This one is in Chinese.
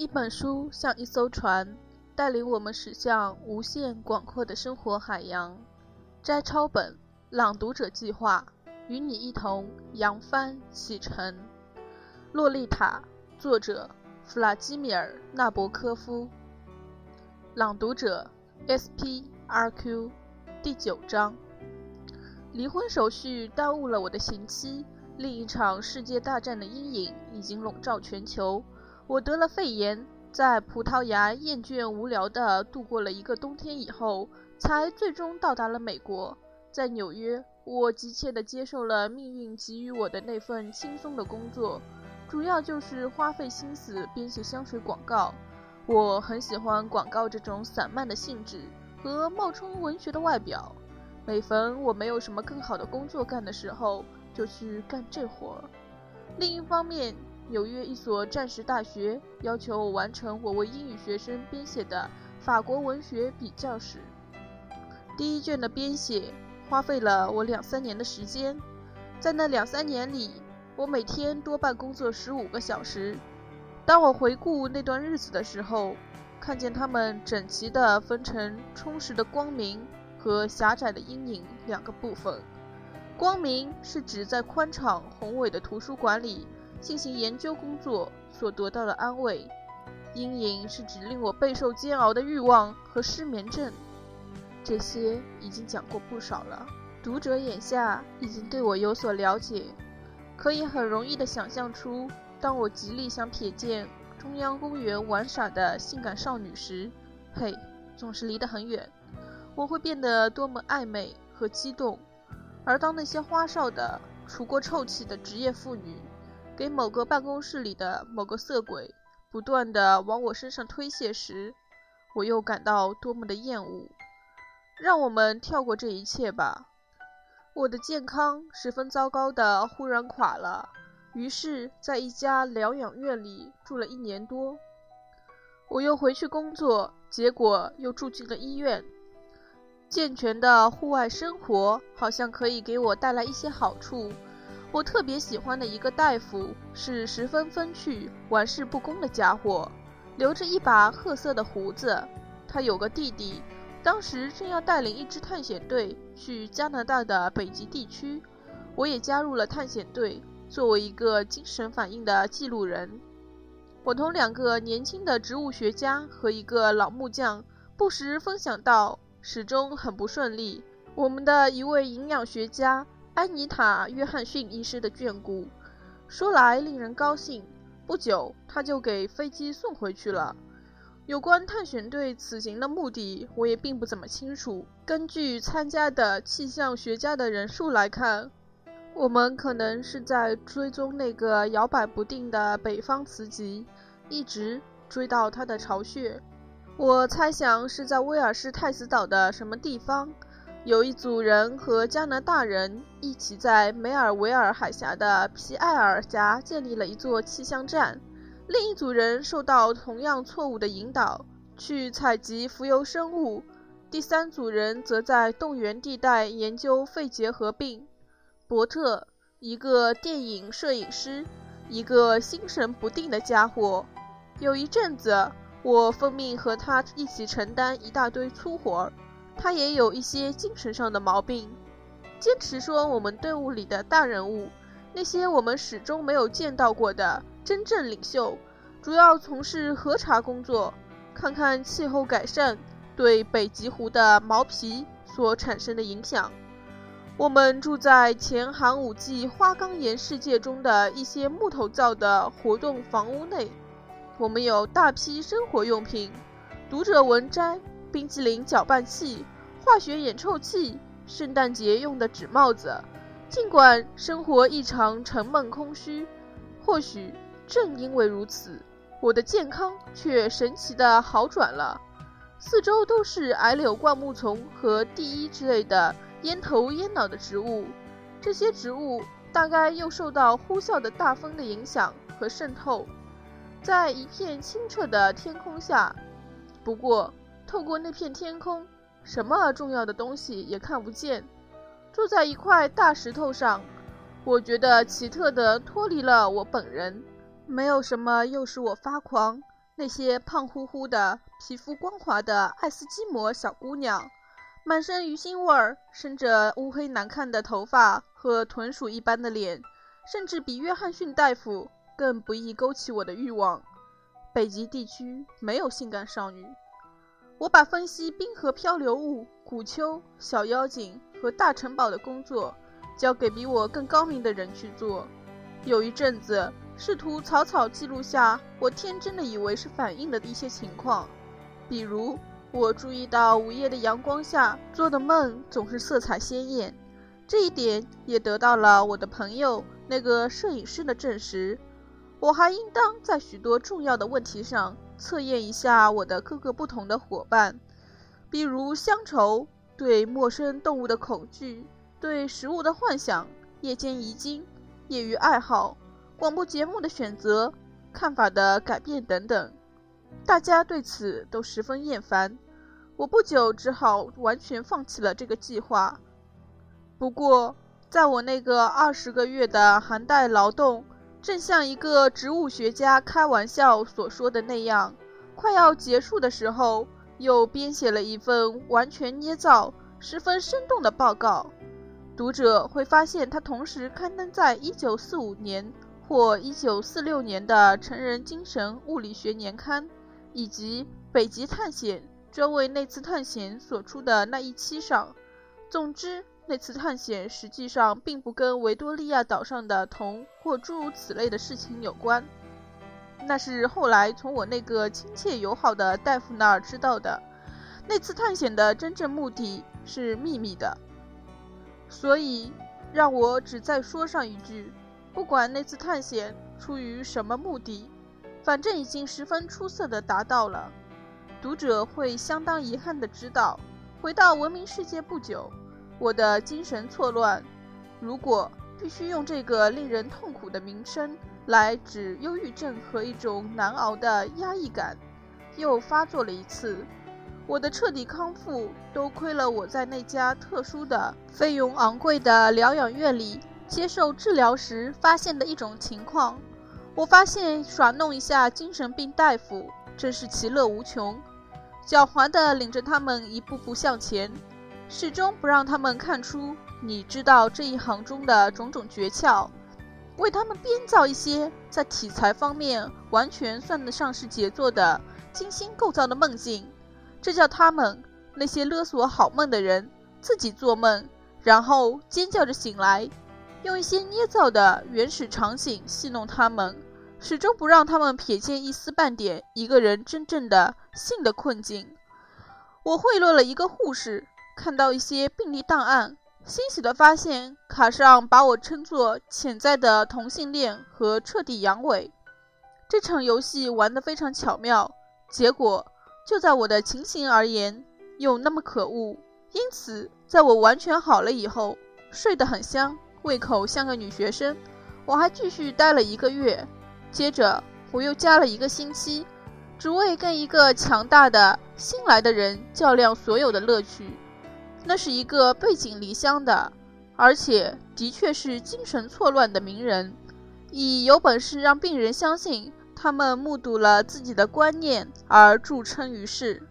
一本书像一艘船，带领我们驶向无限广阔的生活海洋。摘抄本朗读者计划，与你一同扬帆启程。洛丽塔，作者弗拉基米尔·纳博科夫。朗读者 S.P.R.Q。第九章。离婚手续耽误了我的刑期，另一场世界大战的阴影已经笼罩全球。我得了肺炎，在葡萄牙厌倦无聊地度过了一个冬天以后，才最终到达了美国。在纽约，我急切地接受了命运给予我的那份轻松的工作，主要就是花费心思编写香水广告。我很喜欢广告这种散漫的性质和冒充文学的外表。每逢我没有什么更好的工作干的时候，就去干这活儿。另一方面，纽约一所战时大学要求我完成我为英语学生编写的法国文学比较史。第一卷的编写花费了我两三年的时间，在那两三年里，我每天多半工作十五个小时。当我回顾那段日子的时候，看见它们整齐地分成充实的光明和狭窄的阴影两个部分。光明是指在宽敞宏伟的图书馆里。进行研究工作所得到的安慰，阴影是指令我备受煎熬的欲望和失眠症。这些已经讲过不少了，读者眼下已经对我有所了解，可以很容易地想象出，当我极力想瞥见中央公园玩耍的性感少女时，嘿，总是离得很远，我会变得多么暧昧和激动；而当那些花哨的、除过臭气的职业妇女，给某个办公室里的某个色鬼不断的往我身上推卸时，我又感到多么的厌恶。让我们跳过这一切吧。我的健康十分糟糕的忽然垮了，于是，在一家疗养院里住了一年多。我又回去工作，结果又住进了医院。健全的户外生活好像可以给我带来一些好处。我特别喜欢的一个大夫是十分风趣、玩世不恭的家伙，留着一把褐色的胡子。他有个弟弟，当时正要带领一支探险队去加拿大的北极地区。我也加入了探险队，作为一个精神反应的记录人。我同两个年轻的植物学家和一个老木匠不时分享到，始终很不顺利。我们的一位营养学家。安妮塔·约翰逊医师的眷顾，说来令人高兴。不久，他就给飞机送回去了。有关探险队此行的目的，我也并不怎么清楚。根据参加的气象学家的人数来看，我们可能是在追踪那个摇摆不定的北方磁极，一直追到它的巢穴。我猜想是在威尔士太子岛的什么地方。有一组人和加拿大人一起在梅尔维尔海峡的皮埃尔峡建立了一座气象站，另一组人受到同样错误的引导去采集浮游生物，第三组人则在动员地带研究肺结核病。伯特，一个电影摄影师，一个心神不定的家伙。有一阵子，我奉命和他一起承担一大堆粗活儿。他也有一些精神上的毛病，坚持说我们队伍里的大人物，那些我们始终没有见到过的真正领袖，主要从事核查工作，看看气候改善对北极狐的毛皮所产生的影响。我们住在前寒武纪花岗岩世界中的一些木头造的活动房屋内，我们有大批生活用品，读者文摘。冰淇淋搅拌器、化学眼臭器、圣诞节用的纸帽子。尽管生活异常沉闷空虚，或许正因为如此，我的健康却神奇的好转了。四周都是矮柳灌木丛和地衣之类的烟头烟脑的植物，这些植物大概又受到呼啸的大风的影响和渗透，在一片清澈的天空下。不过。透过那片天空，什么重要的东西也看不见。坐在一块大石头上，我觉得奇特的脱离了我本人。没有什么诱使我发狂，那些胖乎乎的、皮肤光滑的爱斯基摩小姑娘，满身鱼腥味儿、生着乌黑难看的头发和豚鼠一般的脸，甚至比约翰逊大夫更不易勾起我的欲望。北极地区没有性感少女。我把分析冰河漂流物、古丘、小妖精和大城堡的工作交给比我更高明的人去做。有一阵子，试图草草记录下我天真的以为是反应的一些情况，比如我注意到午夜的阳光下做的梦总是色彩鲜艳，这一点也得到了我的朋友那个摄影师的证实。我还应当在许多重要的问题上。测验一下我的各个不同的伙伴，比如乡愁、对陌生动物的恐惧、对食物的幻想、夜间遗精、业余爱好、广播节目的选择、看法的改变等等。大家对此都十分厌烦。我不久只好完全放弃了这个计划。不过，在我那个二十个月的寒带劳动。正像一个植物学家开玩笑所说的那样，快要结束的时候，又编写了一份完全捏造、十分生动的报告。读者会发现，它同时刊登在1945年或1946年的《成人精神物理学年刊》，以及《北极探险》专为那次探险所出的那一期上。总之。那次探险实际上并不跟维多利亚岛上的铜或诸如此类的事情有关，那是后来从我那个亲切友好的大夫那儿知道的。那次探险的真正目的是秘密的，所以让我只再说上一句：不管那次探险出于什么目的，反正已经十分出色的达到了。读者会相当遗憾的知道，回到文明世界不久。我的精神错乱，如果必须用这个令人痛苦的名称来指忧郁症和一种难熬的压抑感，又发作了一次。我的彻底康复，多亏了我在那家特殊的、费用昂贵的疗养院里接受治疗时发现的一种情况。我发现耍弄一下精神病大夫真是其乐无穷，狡猾地领着他们一步步向前。始终不让他们看出你知道这一行中的种种诀窍，为他们编造一些在题材方面完全算得上是杰作的精心构造的梦境，这叫他们那些勒索好梦的人自己做梦，然后尖叫着醒来，用一些捏造的原始场景戏弄他们，始终不让他们瞥见一丝半点一个人真正的性的困境。我贿赂了一个护士。看到一些病例档案，欣喜地发现卡上把我称作潜在的同性恋和彻底阳痿。这场游戏玩得非常巧妙，结果就在我的情形而言又那么可恶。因此，在我完全好了以后，睡得很香，胃口像个女学生，我还继续待了一个月。接着我又加了一个星期，只为跟一个强大的新来的人较量所有的乐趣。那是一个背井离乡的，而且的确是精神错乱的名人，以有本事让病人相信他们目睹了自己的观念而著称于世。